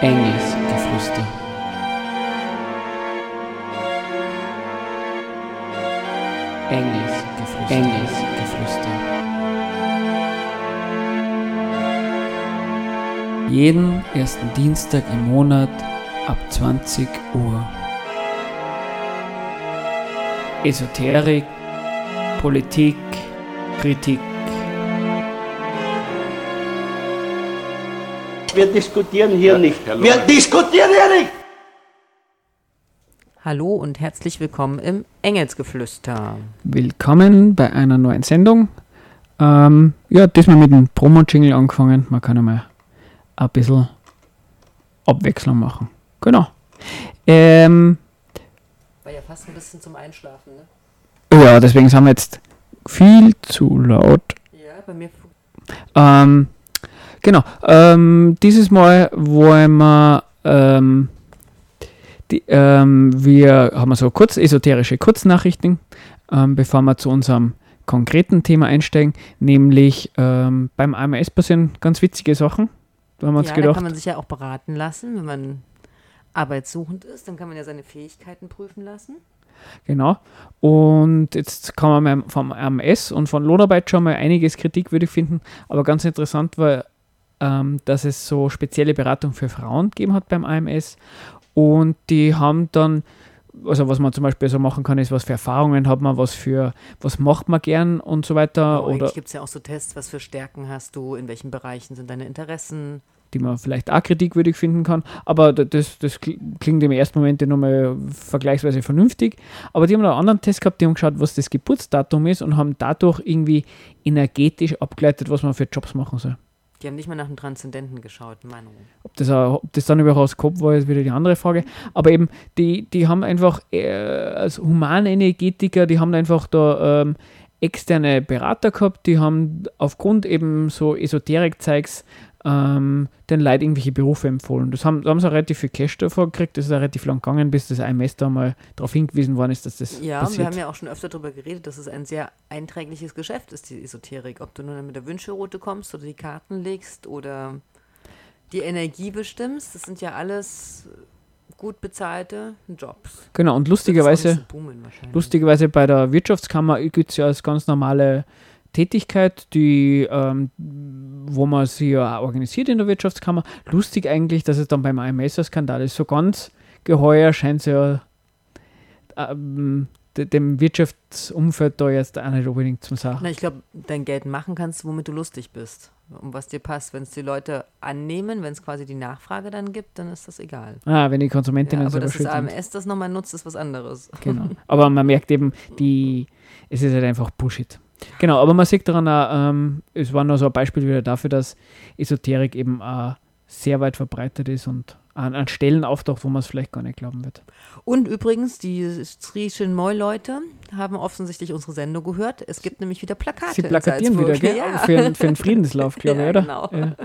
Engelsgeflüster. Engelsgeflüster. Engelsgeflüster. Jeden ersten Dienstag im Monat ab 20 Uhr. Esoterik, Politik, Kritik. Wir diskutieren hier nicht. Herr Wir diskutieren hier nicht! Hallo und herzlich willkommen im Engelsgeflüster. Willkommen bei einer neuen Sendung. Ähm, ja, diesmal mit dem Promo-Jingle angefangen. Man kann einmal ein bisschen Abwechslung machen. Genau. Ähm, War ja fast ein bisschen zum Einschlafen, ne? ja, deswegen sind wir jetzt viel zu laut. Ja, bei mir. Ähm, genau. Ähm, dieses Mal wollen wir, ähm, die, ähm, wir haben so kurz esoterische Kurznachrichten, ähm, bevor wir zu unserem konkreten Thema einsteigen, nämlich ähm, beim AMS passieren ganz witzige Sachen. Da haben wir uns Ja, da gedacht, kann man sich ja auch beraten lassen, wenn man arbeitssuchend ist. Dann kann man ja seine Fähigkeiten prüfen lassen. genau. Und jetzt kann man vom AMS und von Lohnarbeit schon mal einiges kritikwürdig finden, aber ganz interessant war, ähm, dass es so spezielle Beratung für Frauen gegeben hat beim AMS und die haben dann, also was man zum Beispiel so machen kann, ist, was für Erfahrungen hat man, was für, was macht man gern und so weiter Aber oder eigentlich gibt es ja auch so Tests, was für Stärken hast du, in welchen Bereichen sind deine Interessen. die man vielleicht auch kritikwürdig finden kann. Aber da- das, das kli- klingt im ersten Moment nochmal vergleichsweise vernünftig. Aber die haben einen anderen Test gehabt, die haben geschaut, was das Geburtsdatum ist und haben dadurch irgendwie energetisch abgeleitet, was man für Jobs machen soll. Die haben nicht mal nach dem Transzendenten geschaut, Meinung. Ob das, auch, ob das dann überhaupt aus Kopf war, ist wieder die andere Frage. Aber eben, die, die haben einfach äh, als Humanenergetiker, die haben einfach da ähm, externe Berater gehabt, die haben aufgrund eben so Esoterik-Zeugs ähm, den Leuten irgendwelche Berufe empfohlen. Das haben, da haben sie auch relativ viel Cash davor gekriegt, das ist auch relativ lang gegangen, bis das IMS da mal darauf hingewiesen worden ist, dass das Ja, passiert. wir haben ja auch schon öfter darüber geredet, dass es ein sehr einträgliches Geschäft ist, die Esoterik. Ob du nun mit der Wünschelroute kommst oder die Karten legst oder die Energie bestimmst, das sind ja alles gut bezahlte Jobs. genau, und lustigerweise... Lustigerweise bei der Wirtschaftskammer gibt es ja als ganz normale Tätigkeit, die, ähm, wo man sie ja auch organisiert in der Wirtschaftskammer. Lustig eigentlich, dass es dann beim AMS-Skandal ist. So ganz geheuer scheint es ja ähm, de- dem Wirtschaftsumfeld da jetzt auch nicht unbedingt zum Sachen. Na, ich glaube, dein Geld machen kannst, womit du lustig bist. Um was dir passt. Wenn es die Leute annehmen, wenn es quasi die Nachfrage dann gibt, dann ist das egal. Ah, wenn die Ja, Konsumentinnen aber selber dass das. AMS das nochmal nutzt, ist was anderes. Genau. Aber man merkt eben, die, es ist halt einfach Bullshit. Genau, aber man sieht daran auch, ähm, es war nur so ein Beispiel wieder dafür, dass Esoterik eben auch sehr weit verbreitet ist und an, an Stellen auftaucht, wo man es vielleicht gar nicht glauben wird. Und übrigens, die Sri Chinmoy-Leute haben offensichtlich unsere Sendung gehört. Es gibt nämlich wieder Plakate. Sie plakatieren wieder, gell? Ja. Für, einen- für einen Friedenslauf, glaube ich, Ja, oder? genau. Ja.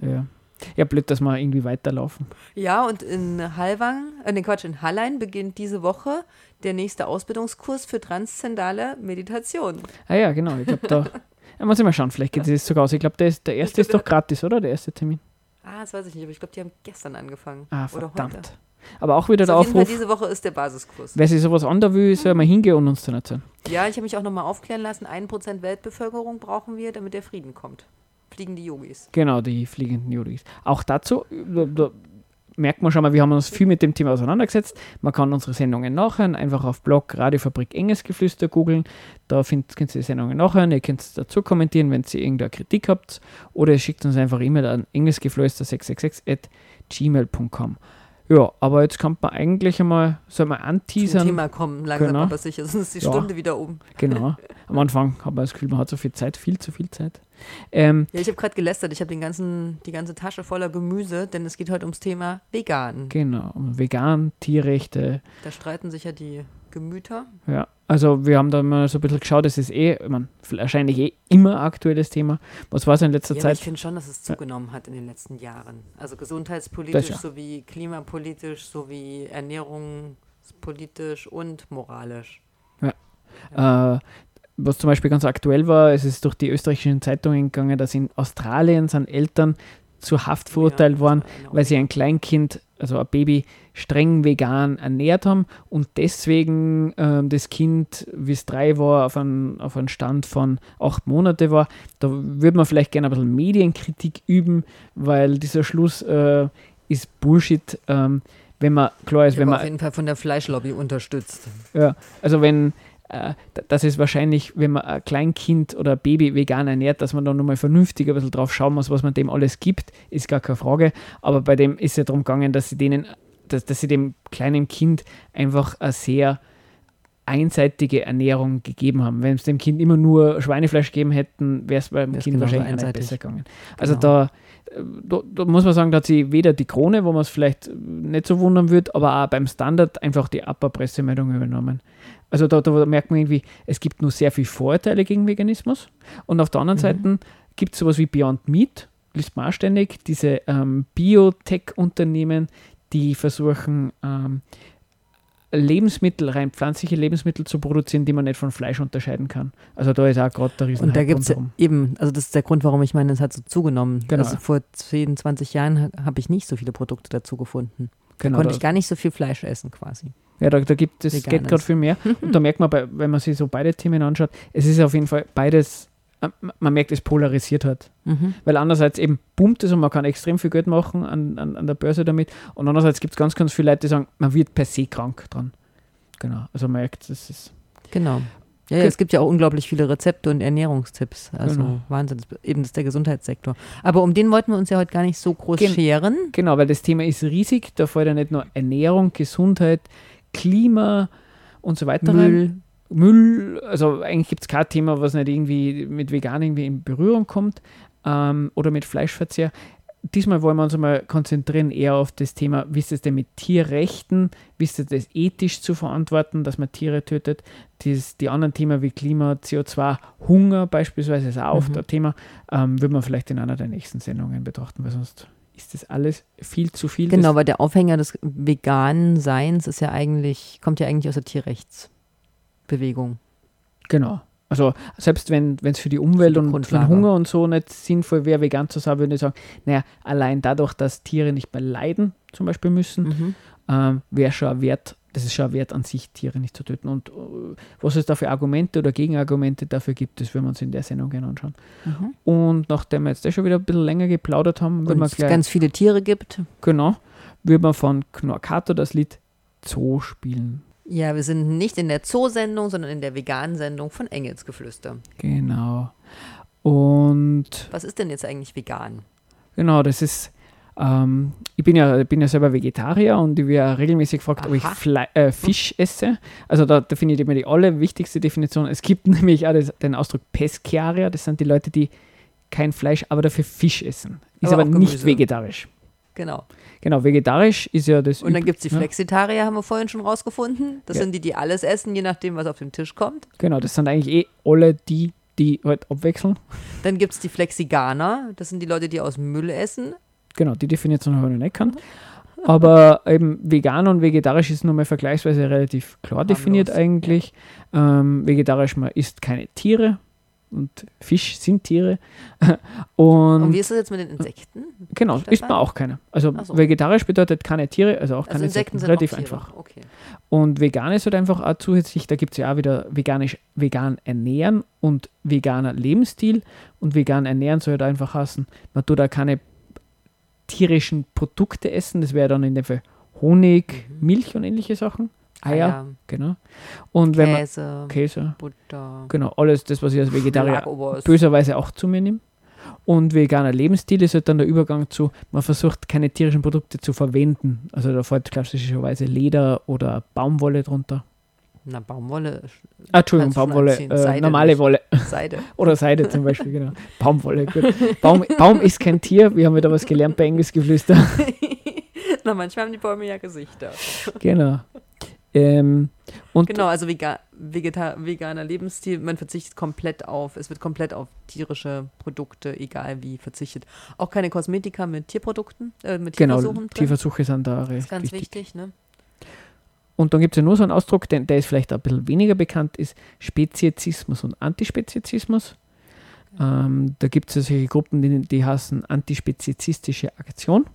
ja. Ja, blöd, dass wir irgendwie weiterlaufen. ja, und in Hallwang, äh, nee, Quatsch, in Hallein beginnt diese Woche der nächste Ausbildungskurs für transzendale Meditation. Ah ja, genau, ich glaube, da ja, muss ich mal schauen, vielleicht geht es sogar aus. Ich glaube, der, der erste ist doch gratis, oder? Der erste Termin. Ah, das weiß ich nicht, aber ich glaube, die haben gestern angefangen. Ah, Oder verdammt. Aber auch wieder Also der auf jeden Fall Aufruf, diese Woche ist der Basiskurs. wer sich sowas an will, soll mal hingehen und uns dann erzählen. Ja, ich habe mich auch nochmal aufklären lassen. 1% Weltbevölkerung brauchen wir, damit der Frieden kommt. Fliegen die Yogis. Genau, die fliegenden Yogis. Auch dazu, da, da merkt man schon mal, wir haben uns viel mit dem Thema auseinandergesetzt. Man kann unsere Sendungen nachhören, einfach auf Blog Radiofabrik Engelsgeflüster googeln. Da findet, könnt ihr die Sendungen nachhören. Ihr könnt dazu kommentieren, wenn ihr irgendeine Kritik habt. Oder ihr schickt uns einfach E-Mail an engelsgeflüster666 at gmail.com. Ja, aber jetzt kommt man eigentlich einmal, soll man Zum anteasern. Thema kommen, langsam Genau. aber sicher. Sonst ist die Ja. Stunde wieder um. Genau. Am Anfang hat man das Gefühl, man hat so viel Zeit, viel zu viel Zeit. Ähm, Ja, ich habe gerade gelästert. Ich habe den ganzen, die ganze Tasche voller Gemüse, denn es geht heute ums Thema Vegan. genau, vegan, Tierrechte, Da streiten sich ja die Gemüter. Ja, also wir haben da mal so ein bisschen geschaut, es ist eh, mein, wahrscheinlich eh immer aktuelles Thema. Was war es in letzter Ja, aber ich Zeit? finde schon, dass es zugenommen hat in den letzten Jahren. Also gesundheitspolitisch Das ja. sowie klimapolitisch sowie ernährungspolitisch und moralisch. Äh, was zum Beispiel ganz aktuell war, es ist durch die österreichischen Zeitungen gegangen, dass in Australien sind Eltern zu Haft verurteilt Ja, worden, das war eine weil sie ein Kleinkind, also ein Baby, streng vegan ernährt haben und deswegen ähm, das Kind, wie es drei war, auf einen, auf einen Stand von acht Monate war. Da würde man vielleicht gerne ein bisschen Medienkritik üben, weil dieser Schluss äh, ist Bullshit. Ähm, wenn man, klar ist, Ich wenn man auf jeden Fall von der Fleischlobby unterstützt. ja, also wenn, äh, d- das ist wahrscheinlich, wenn man ein Kleinkind oder ein Baby vegan ernährt, dass man da nochmal vernünftig ein bisschen drauf schauen muss, was man dem alles gibt, ist gar keine Frage. Aber bei dem ist ja darum gegangen, dass sie denen, dass, dass sie dem kleinen Kind einfach eine sehr einseitige Ernährung gegeben haben. Wenn es dem Kind immer nur Schweinefleisch gegeben hätten, wäre es beim Wär's Kind wahrscheinlich auch nicht einseitig. besser gegangen. Also Genau. da, da, da muss man sagen, da hat sie weder die Krone, wo man es vielleicht nicht so wundern wird, aber auch beim Standard einfach die Upper-Pressemeldung übernommen. Also da, da merkt man irgendwie, es gibt nur sehr viele Vorurteile gegen Veganismus und auf der anderen Mhm. Seite gibt es sowas wie Beyond Meat, liest man auch ständig, diese ähm, Biotech-Unternehmen, die versuchen, ähm, Lebensmittel, rein pflanzliche Lebensmittel zu produzieren, die man nicht von Fleisch unterscheiden kann. Also da ist auch gerade der riesen Und da gibt es eben, also das ist der Grund, warum ich meine, es hat so zugenommen. Genau. Also vor 10, 20 Jahren ha- habe ich nicht so viele Produkte dazu gefunden. Genau, Konnte da, ich gar nicht so viel Fleisch essen quasi. Ja, da, da gibt es, Veganes. geht gerade viel mehr. Und da merkt man, bei, wenn man sich so beide Themen anschaut, es ist auf jeden Fall beides, äh, man merkt, es polarisiert hat. Mhm. Weil einerseits eben boomt es und man kann extrem viel Geld machen an, an, an der Börse damit. Und andererseits gibt es ganz, ganz viele Leute, die sagen, man wird per se krank dran. Genau. Also man merkt, das ist. Genau. Ja, ja, es gibt ja auch unglaublich viele Rezepte und Ernährungstipps. Also Genau. Wahnsinn. Eben das ist der Gesundheitssektor. Aber um den wollten wir uns ja heute gar nicht so groß Gen- scheren. Genau, weil das Thema ist riesig. Da fällt ja nicht nur Ernährung, Gesundheit, Klima und so weiter. Müll. Müll, also eigentlich gibt es kein Thema, was nicht irgendwie mit vegan irgendwie in Berührung kommt ähm, oder mit Fleischverzehr. Diesmal wollen wir uns einmal konzentrieren eher auf das Thema, wie ist es denn mit Tierrechten, wie ist es das ethisch zu verantworten, dass man Tiere tötet. Dies, die anderen Themen wie Klima, CO2, Hunger beispielsweise ist auch oft Mhm. ein Thema, ähm, würde man vielleicht in einer der nächsten Sendungen betrachten, weil sonst ist das alles viel zu viel. Genau, weil der Aufhänger des veganen Seins ist ja eigentlich, kommt ja eigentlich aus der Tierrechtsbewegung. Genau. Also selbst wenn es für die Umwelt und für den. Hunger und so nicht sinnvoll wäre, vegan zu sein, würde ich sagen, naja, allein dadurch, dass Tiere nicht mehr leiden, zum Beispiel müssen, Mhm. ähm, wäre schon ein Wert, das ist schon ein Wert an sich, Tiere nicht zu töten. Und äh, was es da für Argumente oder Gegenargumente dafür gibt, das werden wir uns in der Sendung gerne anschauen. Mhm. Und nachdem wir jetzt schon wieder ein bisschen länger geplaudert haben, wir es ganz viele Tiere gibt. genau, würden wir von Knorkato das Lied Zoo spielen. Ja, wir sind nicht in der Zoo-Sendung, sondern in der veganen Sendung von Engelsgeflüster. Genau. Und Was ist denn jetzt eigentlich vegan? Genau, das ist, ähm, ich bin ja, bin ja selber Vegetarier und ich werde regelmäßig gefragt, ob ich Aha. Fle äh, Fisch esse. Also da define ich immer die allerwichtigste Definition. Es gibt nämlich auch das, den Ausdruck Pescarier, das sind die Leute, die kein Fleisch, aber dafür Fisch essen. Ist Aber aber, nicht vegetarisch. Genau. Genau, vegetarisch ist ja das. Und dann gibt es die ja, Flexitarier, haben wir vorhin schon rausgefunden. Das Ja. sind die, die alles essen, je nachdem, was auf den Tisch kommt. Genau, das sind eigentlich eh alle die, die halt abwechseln. Dann gibt es die Flexiganer. Das sind die Leute, die aus Müll essen. Genau, die Definition habe ich noch nicht gekannt. Aber eben vegan und vegetarisch ist nochmal vergleichsweise relativ klar definiert Harmlos, eigentlich. Ähm, vegetarisch, man isst keine Tiere und Fisch sind Tiere. Und, Und, wie ist das jetzt mit den Insekten? genau, Stefan? isst man auch keine. Also so. vegetarisch bedeutet keine Tiere, also auch Also keine Insekten Insekten. sind Relativ einfach. Okay. Und vegan ist halt einfach auch zusätzlich, da gibt es ja auch wieder veganisch, vegan ernähren und veganer Lebensstil. Und vegan ernähren soll halt einfach heißen, man tut da keine tierischen Produkte essen, das wäre dann in dem Fall Honig, Mhm. Milch und ähnliche Sachen. Eier, Eier, genau. Und wenn man Käse, Käse, Butter, genau, alles das, was ich als Vegetarier böserweise auch zu mir nehme. Und veganer Lebensstil ist halt dann der Übergang zu, man versucht keine tierischen Produkte zu verwenden. Also da fällt klassischerweise Leder oder Baumwolle drunter. Na, Baumwolle, Ah, Entschuldigung, Baumwolle, äh, normale. Wolle Seide. oder Seide zum Beispiel, genau. Baumwolle, gut. Baum, Baum ist kein Tier, wir haben wieder was gelernt bei Engelsgeflüster. Na, manchmal haben die Bäume ja Gesichter. genau. Ähm, Genau, also vega vegeta veganer Lebensstil, man verzichtet komplett auf, es wird komplett auf tierische Produkte, egal wie, verzichtet. Auch keine Kosmetika mit Tierprodukten, äh, mit genau, Tierversuchen. drin. Tierversuche sind da Das ist ganz wichtig. wichtig, ne? Und dann gibt es ja nur so einen Ausdruck, den, der ist vielleicht ein bisschen weniger bekannt, ist Speziesismus und Antispezizismus. Ähm, da gibt es solche Gruppen, die, die heißen Antispezizistische Aktion.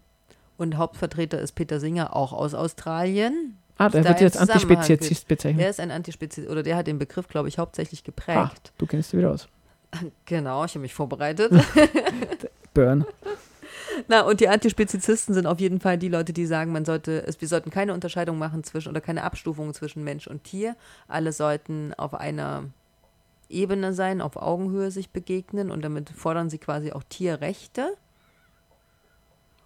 Und Hauptvertreter ist Peter Singer, auch aus Australien. Ah, der wird jetzt Antispezizist bezeichnet. Er ist ein Antispezist, oder der hat den Begriff, glaube ich, hauptsächlich geprägt. Ah, du kennst dich wieder aus. Genau, ich habe mich vorbereitet. Burn. Na, und die Antispezizisten sind auf jeden Fall die Leute, die sagen, man sollte, es, wir sollten keine Unterscheidung machen zwischen oder keine Abstufung zwischen Mensch und Tier. Alle sollten auf einer Ebene sein, auf Augenhöhe sich begegnen und damit fordern sie quasi auch Tierrechte.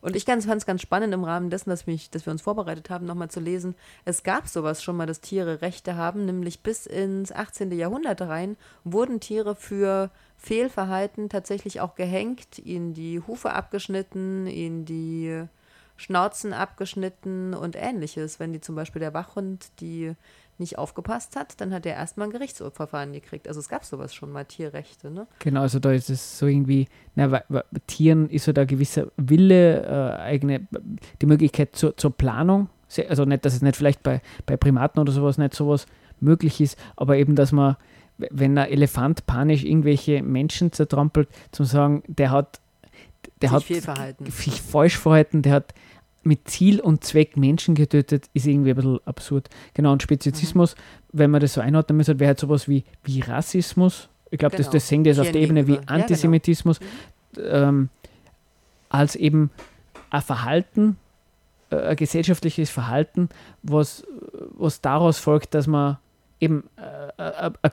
Und ich fand es ganz spannend im Rahmen dessen, dass, mich, dass wir uns vorbereitet haben, nochmal zu lesen. Es gab sowas schon mal, dass Tiere Rechte haben, nämlich bis ins 18. Jahrhundert rein wurden Tiere für Fehlverhalten tatsächlich auch gehängt, ihnen die Hufe abgeschnitten, ihnen die Schnauzen abgeschnitten und ähnliches. Wenn die zum Beispiel der Wachhund die nicht aufgepasst hat, dann hat er erstmal ein Gerichtsverfahren gekriegt. Also es gab sowas schon mal, Tierrechte, ne? Genau, also da ist es so irgendwie, na, weil, bei Tieren ist so da gewisser Wille, äh, eigene, die Möglichkeit zur, zur Planung. Also nicht, dass es nicht vielleicht bei, bei Primaten oder sowas nicht sowas möglich ist, aber eben, dass man, wenn ein Elefant panisch irgendwelche Menschen zertrampelt, zum sagen, der hat, der Sich hat sich falsch verhalten, der hat mit Ziel und Zweck Menschen getötet, ist irgendwie ein bisschen absurd. Genau, und Spezizismus, wenn man das so einordnen müsste, wäre halt sowas wie, wie Rassismus. Ich glaube, das, Genau. das sehen die jetzt auf der Ebene wie gegenüber. Ja, genau. Antisemitismus, ähm, als eben ein Verhalten, äh, ein gesellschaftliches Verhalten, was, was daraus folgt, dass man eben äh, äh, äh,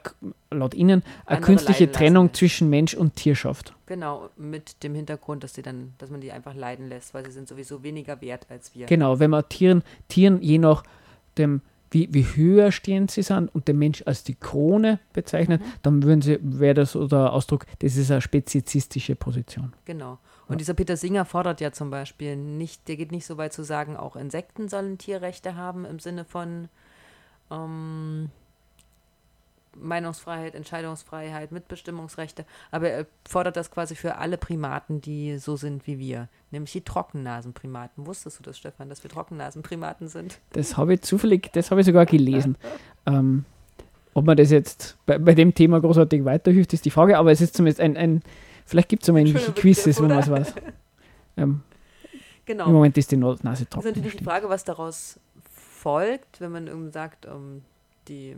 laut ihnen eine Andere künstliche lassen Trennung will. zwischen Mensch und Tier schafft. Genau, mit dem Hintergrund, dass die dann, dass man die einfach leiden lässt, weil sie sind sowieso weniger wert als wir. Genau, wenn man Tieren, Tieren je nach dem, wie, wie höher stehend sie sind und der Mensch als die Krone bezeichnet, Mhm. dann würden sie, wäre das so der Ausdruck, das ist eine spezizistische Position. Genau. Und dieser Peter Singer fordert ja zum Beispiel nicht, der geht nicht so weit zu sagen, auch Insekten sollen Tierrechte haben im Sinne von ähm, Meinungsfreiheit, Entscheidungsfreiheit, Mitbestimmungsrechte, aber er fordert das quasi für alle Primaten, die so sind wie wir, nämlich die Trockennasenprimaten. Wusstest du das, Stefan, dass wir Trockennasenprimaten sind? Das habe ich zufällig, das habe ich sogar gelesen. ähm, ob man das jetzt bei, bei dem Thema großartig weiterhilft, ist die Frage, aber es ist zumindest ein, ein vielleicht gibt es mal ähnliche Quizzes, wo man es weiß. Ähm, Genau. Im Moment ist die Nase Das ist trocken. natürlich die. Frage, was daraus folgt, wenn man irgendwie sagt, ähm, die,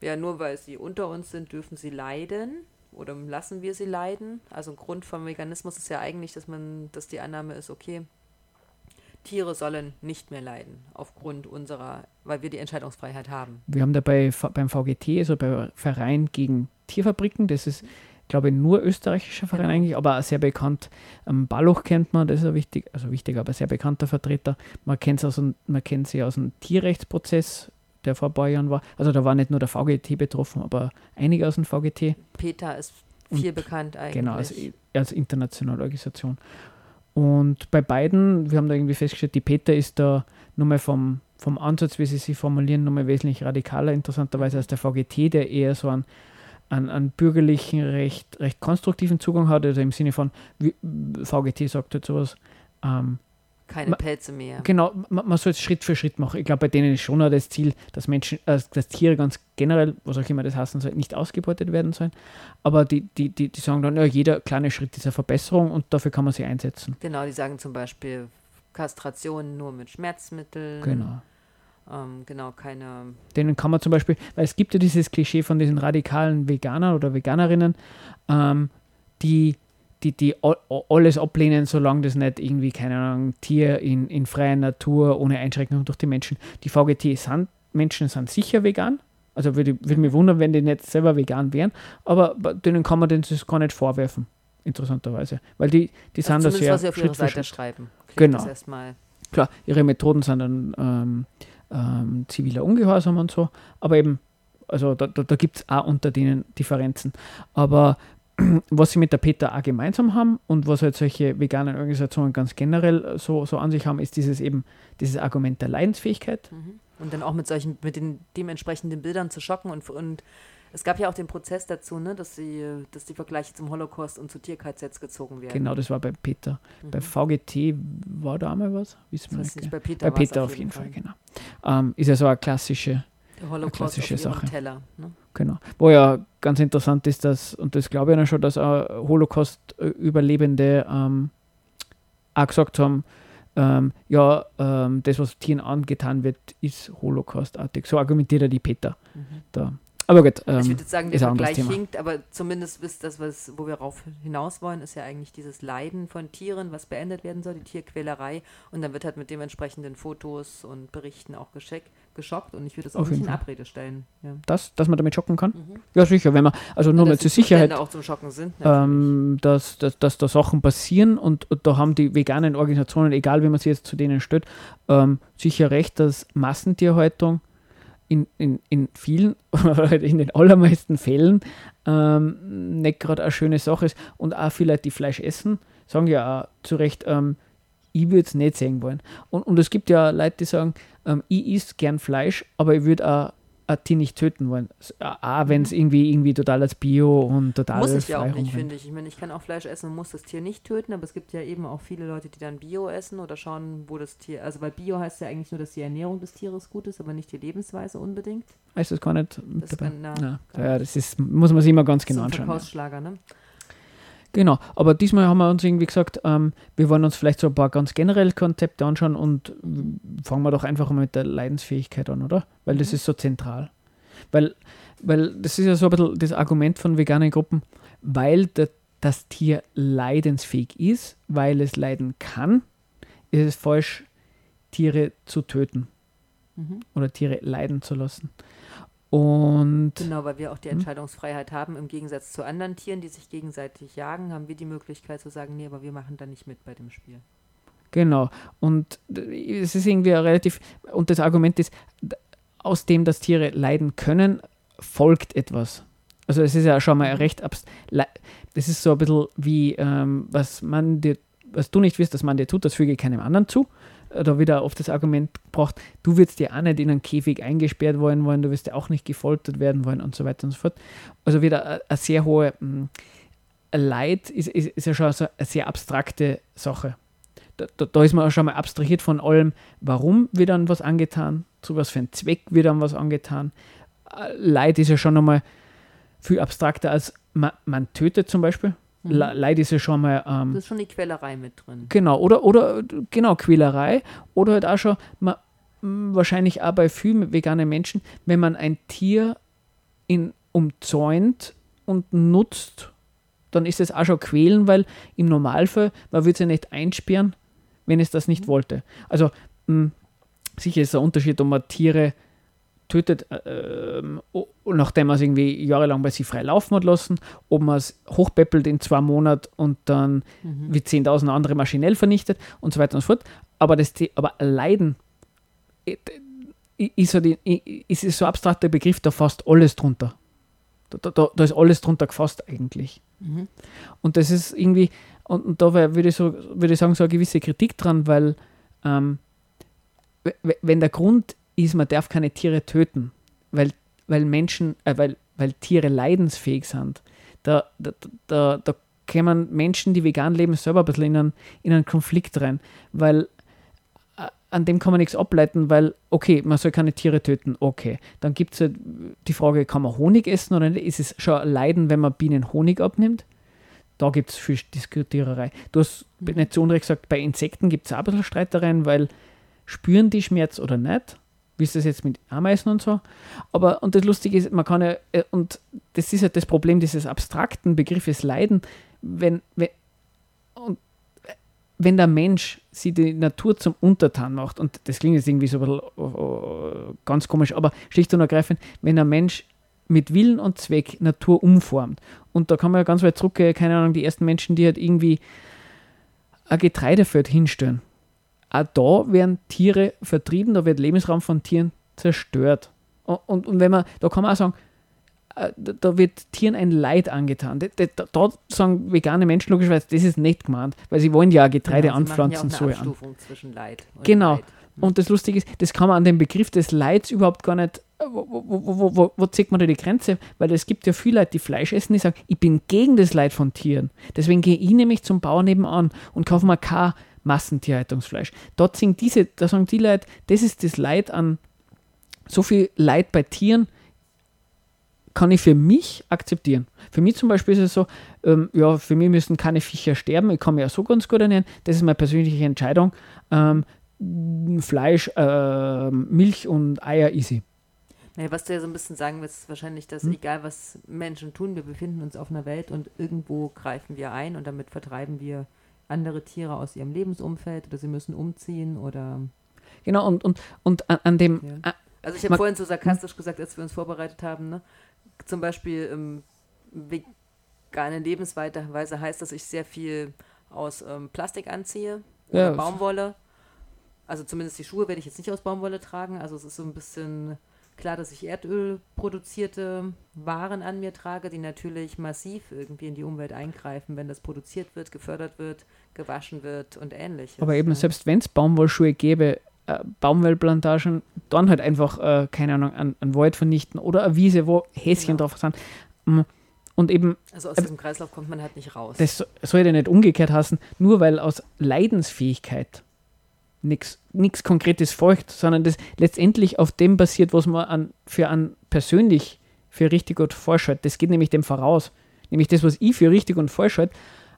ja, nur weil sie unter uns sind, dürfen sie leiden oder lassen wir sie leiden. Also ein Grund vom Veganismus ist ja eigentlich, dass man, dass die Annahme ist, okay, Tiere sollen nicht mehr leiden aufgrund unserer, weil wir die Entscheidungsfreiheit haben. Wir haben dabei beim VGT, also beim Verein gegen Tierfabriken, das ist, glaube ich, nur österreichischer Verein Genau. eigentlich, aber sehr bekannt. Ähm, Balluch kennt man, das ist ein wichtig, also wichtig, aber sehr bekannter Vertreter. Man kennt, aus dem, man kennt sie aus dem Tierrechtsprozess, der vor ein paar Jahren war. Also da war nicht nur der VGT betroffen, aber einige aus dem VGT. PETA ist viel bekannt eigentlich. Genau, als, als internationale Organisation. Und bei beiden, wir haben da irgendwie festgestellt, die PETA ist da nochmal vom, vom Ansatz, wie sie sich formulieren, nochmal wesentlich radikaler, interessanterweise als der VGT, der eher so einen, einen, einen bürgerlichen, recht, recht konstruktiven Zugang hat, also im Sinne von, wie, VGT sagt halt sowas, ähm, Keine Pelze mehr. Genau, man, man soll es Schritt für Schritt machen. Ich glaube, bei denen ist schon auch das Ziel, dass Menschen, äh, dass Tiere ganz generell, was auch immer das heißen soll, nicht ausgebeutet werden sollen. Aber die, die, die, die sagen dann, ja, jeder kleine Schritt ist eine Verbesserung und dafür kann man sie einsetzen. Genau, die sagen zum Beispiel Kastration nur mit Schmerzmitteln. Genau. Ähm, genau, keine Denen kann man zum Beispiel, weil es gibt ja dieses Klischee von diesen radikalen Veganern oder Veganerinnen, ähm, die, die, die all- alles ablehnen, solange das nicht irgendwie, keine Ahnung, Tier in, in freier Natur ohne Einschränkung durch die Menschen. Die VGT sind, Menschen sind sicher vegan. Also würde, würde mich wundern, wenn die nicht selber vegan wären, aber denen kann man das gar nicht vorwerfen, interessanterweise. Weil die, die sind da sehr was sie auf ihrer Seite schreiben. Genau. Klar, ihre Methoden sind dann ähm, ähm, ziviler Ungehorsam und so, aber eben, also da, da, da gibt es auch unter denen Differenzen. Aber was sie mit der PETA gemeinsam haben und was halt solche veganen Organisationen ganz generell so, so an sich haben, ist dieses eben, dieses Argument der Leidensfähigkeit. Mhm. Und dann auch mit solchen, mit den dementsprechenden Bildern zu schocken und, und es gab ja auch den Prozess dazu, ne, dass sie, dass die Vergleiche zum Holocaust und zu Tier-KZs gezogen werden. Genau, das war bei PETA. Bei VGT war da einmal was? Wissen Das heißt nicht. bei Peter Bei PETA auf jeden Fall, genau. Ähm, ist ja so eine klassische Der Holocaust klassische auf Sache. Teller. Ne? Genau. Wo ja ganz interessant ist, dass, und das glaube ich ja schon, dass auch Holocaust-Überlebende ähm, auch gesagt haben, ähm, ja, ähm, das, was Tieren angetan wird, ist Holocaustartig. So argumentiert er die Peter. Mhm. Da. Aber gut, ähm, ich würde jetzt sagen, der Vergleich hinkt, aber zumindest ist das, was, wo wir rauf hinaus wollen, ist ja eigentlich dieses Leiden von Tieren, was beendet werden soll, die Tierquälerei. Und dann wird halt mit dementsprechenden Fotos und Berichten auch gescheck, geschockt. Und ich würde das auch Auf nicht in. Abrede stellen. Ja. das, dass man damit schocken kann? Mhm. Ja, sicher, wenn man, also nur Ja, mal zur Sicherheit, auch zum Schocken sind. ähm, dass, dass, dass da Sachen passieren und, und da haben die veganen Organisationen, egal wie man sich jetzt zu denen stellt, ähm, sicher recht, dass Massentierhaltung in, in, in vielen oder in den allermeisten Fällen ähm, nicht gerade eine schöne Sache ist. Und auch viele Leute, die Fleisch essen, sagen ja auch zu Recht, ähm, ich würde es nicht sehen wollen. Und, und es gibt ja Leute, die sagen, ähm, ich esse gern Fleisch, aber ich würde auch ein Tier nicht töten wollen. S- Auch wenn es irgendwie, irgendwie total als Bio und total Muss ich ja auch nicht, finde ich. Ich meine, ich kann auch Fleisch essen und muss das Tier nicht töten, aber es gibt ja eben auch viele Leute, die dann Bio essen oder schauen, wo das Tier, also weil Bio heißt ja eigentlich nur, dass die Ernährung des Tieres gut ist, aber nicht die Lebensweise unbedingt. Ist das gar nicht Das kann- na, ja, das ist, muss man sich immer ganz genau das ist ein anschauen. Ja. Verkaufsschlager, ne? Genau, aber diesmal haben wir uns irgendwie gesagt, ähm, wir wollen uns vielleicht so ein paar ganz generelle Konzepte anschauen und fangen wir doch einfach mal mit der Leidensfähigkeit an, oder? Weil das Mhm. ist so zentral. Weil, weil das ist ja so ein bisschen das Argument von veganen Gruppen, weil der, das Tier leidensfähig ist, weil es leiden kann, ist es falsch, Tiere zu töten Mhm. oder Tiere leiden zu lassen. Und Genau, weil wir auch die Hm. Entscheidungsfreiheit haben. Im Gegensatz zu anderen Tieren, die sich gegenseitig jagen, haben wir die Möglichkeit zu sagen, nee, aber wir machen da nicht mit bei dem Spiel. Genau. Und d- es ist irgendwie relativ, und das Argument ist, aus dem, dass Tiere leiden können, folgt etwas. Also es ist ja schon mal recht abs le- Das ist so ein bisschen wie, ähm, was man dir, was du nicht wirst, dass man dir tut, das füge keinem anderen zu. Da wieder oft das Argument gebracht, du würdest dir auch nicht in einen Käfig eingesperrt wollen wollen, du wirst ja auch nicht gefoltert werden wollen und so weiter und so fort. Also wieder eine- sehr hohe mh, Leid ist, ist, ist ja schon so eine sehr abstrakte Sache da, da, da ist man auch schon mal abstrahiert von allem, warum wird dann was angetan, zu was für einem Zweck wird dann was angetan. Äh, Leid ist ja schon einmal viel abstrakter als man, man tötet zum Beispiel. Mhm. Le- Leid ist ja schon mal ähm, Das ist schon die Quälerei mit drin. Genau, oder, oder genau, Quälerei. Oder halt auch schon, man, mh, wahrscheinlich auch bei vielen veganen Menschen, wenn man ein Tier in, umzäunt und nutzt, dann ist es auch schon quälen, weil im Normalfall, man würde es ja nicht einsperren, wenn es das nicht wollte. Also mh, sicher ist der Unterschied, ob man Tiere tötet, äh, ähm, nachdem man es irgendwie jahrelang bei sich frei laufen hat lassen, ob man es hochpäppelt in zwei Monaten und dann Mhm. wie 10.000 andere maschinell vernichtet und so weiter und so fort. Aber, das, aber Leiden äh, ist, so die, ist so abstrakter Begriff, da fasst alles drunter. Da, da, da ist alles drunter gefasst eigentlich. Mhm. Und das ist irgendwie, und, und da würde ich, so, würde ich sagen, so eine gewisse Kritik dran, weil ähm, wenn der Grund ist, man darf keine Tiere töten, weil, weil Menschen, äh, weil, weil Tiere leidensfähig sind, da, da, da, da kämen Menschen, die vegan leben, selber ein bisschen in einen, in einen Konflikt rein, weil äh, an dem kann man nichts ableiten, weil, okay, man soll keine Tiere töten, okay. Dann gibt es halt die Frage, kann man Honig essen oder nicht? Ist es schon ein Leiden, wenn man Bienen Honig abnimmt? Da gibt es viel Diskutiererei. Du hast Mhm. nicht zu Unrecht gesagt, bei Insekten gibt es auch ein bisschen Streitereien, weil spüren die Schmerz oder nicht? Wie ist das jetzt mit Ameisen und so? Aber, und das Lustige ist, man kann ja, äh, und das ist ja das Problem dieses abstrakten Begriffes Leiden, wenn, wenn, und, äh, wenn der Mensch sie die Natur zum Untertan macht, und das klingt jetzt irgendwie so ein bisschen äh, ganz komisch, aber schlicht und ergreifend, wenn ein Mensch mit Willen und Zweck Natur umformt, und da kann man ja ganz weit zurückgehen, keine Ahnung, die ersten Menschen, die halt irgendwie ein Getreidefeld hinstellen. Auch da werden Tiere vertrieben, da wird Lebensraum von Tieren zerstört. Und, und, und wenn man, da kann man auch sagen, äh, da, wird Tieren ein Leid angetan. Da, da, da sagen vegane Menschen logischerweise, das ist nicht gemeint, weil sie wollen ja Getreide Genau, anpflanzen. Ja an. Abstufung zwischen Leid und Genau. Leid. Und das Lustige ist, das kann man an dem Begriff des Leids überhaupt gar nicht, äh, wo, wo, wo, wo, zieht man da die Grenze? Weil es gibt ja viele Leute, die Fleisch essen, die sagen, ich bin gegen das Leid von Tieren. Deswegen gehe ich nämlich zum Bauern nebenan und kaufe mir kein Massentierhaltungsfleisch. Dort sind diese, da sagen die Leute, das ist das Leid an so viel Leid bei Tieren, kann ich für mich akzeptieren. Für mich zum Beispiel ist es so, ähm, ja, für mich müssen keine Viecher sterben, ich kann mich ja so ganz gut ernähren, das ist meine persönliche Entscheidung. Ähm, Fleisch, äh, Milch und Eier easy. Naja, was du ja so ein bisschen sagen willst, ist wahrscheinlich, dass Hm? egal was Menschen tun, wir befinden uns auf einer Welt und irgendwo greifen wir ein und damit vertreiben wir andere Tiere aus ihrem Lebensumfeld oder sie müssen umziehen oder. Genau, und, und, und an, an dem, Ja. Also ich habe vorhin so sarkastisch gesagt, als wir uns vorbereitet haben, ne? Zum Beispiel ähm, vegane Lebensweise heißt, dass ich sehr viel aus ähm, Plastik anziehe oder Ja. Baumwolle. Also zumindest die Schuhe werde ich jetzt nicht aus Baumwolle tragen. Also es ist so ein bisschen klar, dass ich Erdöl produzierte Waren an mir trage, die natürlich massiv irgendwie in die Umwelt eingreifen, wenn das produziert wird, gefördert wird, gewaschen wird und ähnliches. aber eben ja. selbst wenn es Baumwollschuhe gäbe, äh, Baumwollplantagen, dann halt einfach, äh, keine Ahnung, einen Wald vernichten oder eine Wiese, wo Häschen Genau. drauf sind. Mm, Und eben, Also aus aber- diesem Kreislauf kommt man halt nicht raus. das so- sollte nicht umgekehrt heißen, nur weil aus Leidensfähigkeit nichts Konkretes folgt, sondern das letztendlich auf dem basiert, was man an, für an persönlich für richtig und falsch hält. Das geht nämlich dem voraus. Nämlich das, was ich für richtig und falsch halte,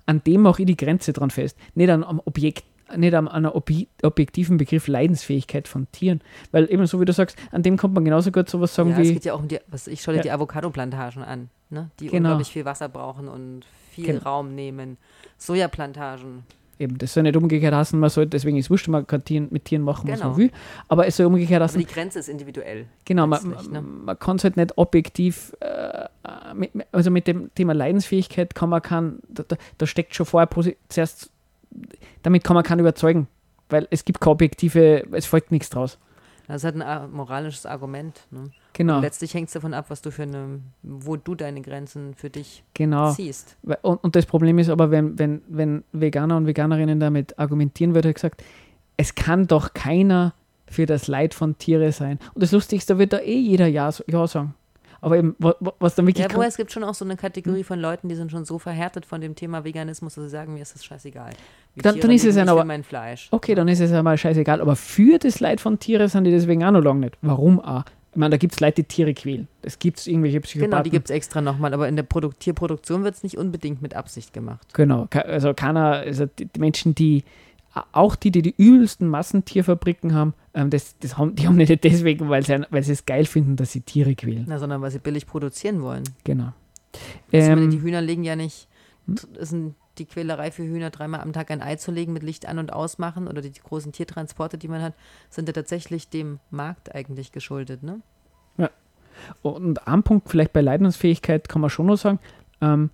an dem mache ich die Grenze dran fest. Nicht an am Objekt, nicht an einer obje objektiven Begriff Leidensfähigkeit von Tieren. Weil eben so wie du sagst, an dem kommt man genauso gut sowas sagen ja, es wie. geht ja auch um die, was ich schaue dir Ja. die Avocado-Plantagen an, ne? die Genau. unglaublich viel Wasser brauchen und viel Gen- Raum nehmen. Sojaplantagen. Eben, das soll nicht umgekehrt heißen, man soll, deswegen ist es wurscht, man kann Tieren, mit Tieren machen, was Genau. man will. Aber es soll umgekehrt Aber heißen, die Grenze ist individuell. Genau, man, ne? man, kann es halt nicht objektiv, äh, mit, also mit dem Thema Leidensfähigkeit kann man kann, da, da, steckt schon vorher zuerst, damit kann man keinen überzeugen, weil es gibt keine objektive, es folgt nichts draus. Das ist halt ein a- moralisches Argument. Ne? Genau, Und letztlich hängt es davon ab, was du für eine, wo du deine Grenzen für dich genau. ziehst. Und, und das Problem ist aber, wenn, wenn, wenn Veganer und Veganerinnen damit argumentieren, wird halt gesagt, es kann doch keiner für das Leid von Tiere sein. Und das Lustigste wird da eh jeder Ja, ja sagen. Aber eben, wa- wa- was dann wirklich Ja, wobei es gibt schon auch so eine Kategorie von Leuten, die sind schon so verhärtet von dem Thema Veganismus, dass sie sagen, mir ist das scheißegal. Wie Dann- Tiere dann ist es ich aber- mein Fleisch. Okay, dann ist es ja mal scheißegal. Aber für das Leid von Tieren sind die deswegen auch noch lange nicht. Warum auch? Ich meine, da gibt es Leute, die Tiere quälen. Das gibt es irgendwelche Psychopathen. Genau, die gibt es extra nochmal, aber in der Produk Tierproduktion wird es nicht unbedingt mit Absicht gemacht. Genau. Also keiner, also die Menschen, die, auch die, die die übelsten Massentierfabriken haben, ähm, das, das haben, die haben nicht deswegen, weil sie, weil sie es geil finden, dass sie Tiere quälen. Na, sondern weil sie billig produzieren wollen. Genau. Ich meine, die Ähm, Hühner legen ja nicht, hm? ist ein, die Quälerei für Hühner, dreimal am Tag ein Ei zu legen, mit Licht an- und ausmachen oder die, die großen Tiertransporte, die man hat, sind ja tatsächlich dem Markt eigentlich geschuldet, ne? und ein Punkt vielleicht bei Leidensfähigkeit kann man schon noch sagen, ähm,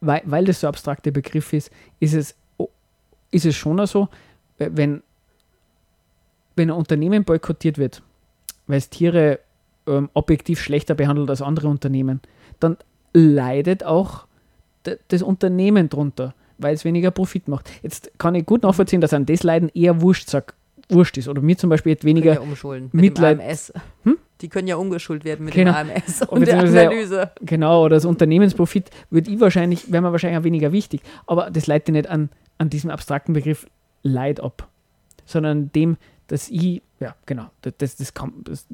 weil, weil das so abstrakter Begriff ist, ist es, ist es schon auch so, wenn, wenn ein Unternehmen boykottiert wird, weil es Tiere ähm, objektiv schlechter behandelt als andere Unternehmen, dann leidet auch das Unternehmen drunter, weil es weniger Profit macht. Jetzt kann ich gut nachvollziehen, dass an das Leiden eher wurscht, sag, wurscht ist. Oder mir zum Beispiel jetzt weniger. Mit Mitleid- dem AMS. Hm? Die können ja umgeschult werden mit Genau. dem AMS Und und der Analyse. Genau, oder das Unternehmensprofit würde ich wahrscheinlich, wäre mir wahrscheinlich auch weniger wichtig. Aber das leitet nicht an, an diesem abstrakten Begriff Leid ab, sondern dem, dass ich, ja, genau, das, das, kann, das,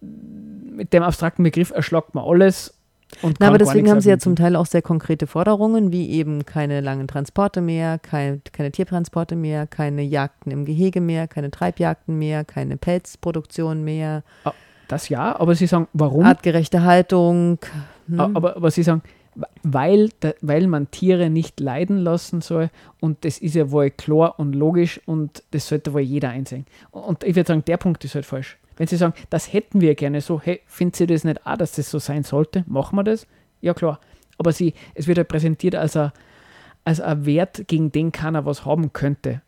mit dem abstrakten Begriff erschlagt man alles. Und Na, aber gar deswegen haben sie ja zum. Teil auch sehr konkrete Forderungen, wie eben keine langen Transporte mehr, kein, keine Tiertransporte mehr, keine Jagden im Gehege mehr, keine Treibjagden mehr, keine Pelzproduktion mehr, Das ja, aber sie sagen, warum? artgerechte Haltung. A- Aber, aber sie sagen, weil, weil man Tiere nicht leiden lassen soll und das ist ja wohl klar und logisch und das sollte wohl jeder einsehen. Und ich würde sagen, der Punkt ist halt falsch. Wenn sie sagen, das hätten wir gerne so, hey, findet sie das nicht auch, dass das so sein sollte? Machen wir das? Ja, klar. Aber sie, es wird halt präsentiert als ein, als ein Wert, gegen den keiner was haben könnte.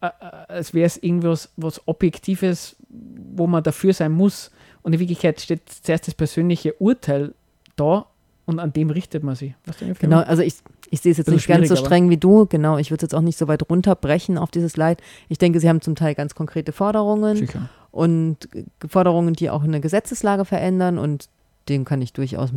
Als wäre es irgendwas was Objektives, wo man dafür sein muss. Und in Wirklichkeit steht zuerst das persönliche Urteil da und an dem richtet man sich. Genau, also ich, ich sehe es jetzt Bisschen nicht ganz so streng wie du. Genau, ich würde es jetzt auch nicht so weit runterbrechen auf dieses Leid. Ich denke, sie haben zum Teil ganz konkrete Forderungen Sicher. und Forderungen, die auch eine Gesetzeslage verändern und dem kann ich durchaus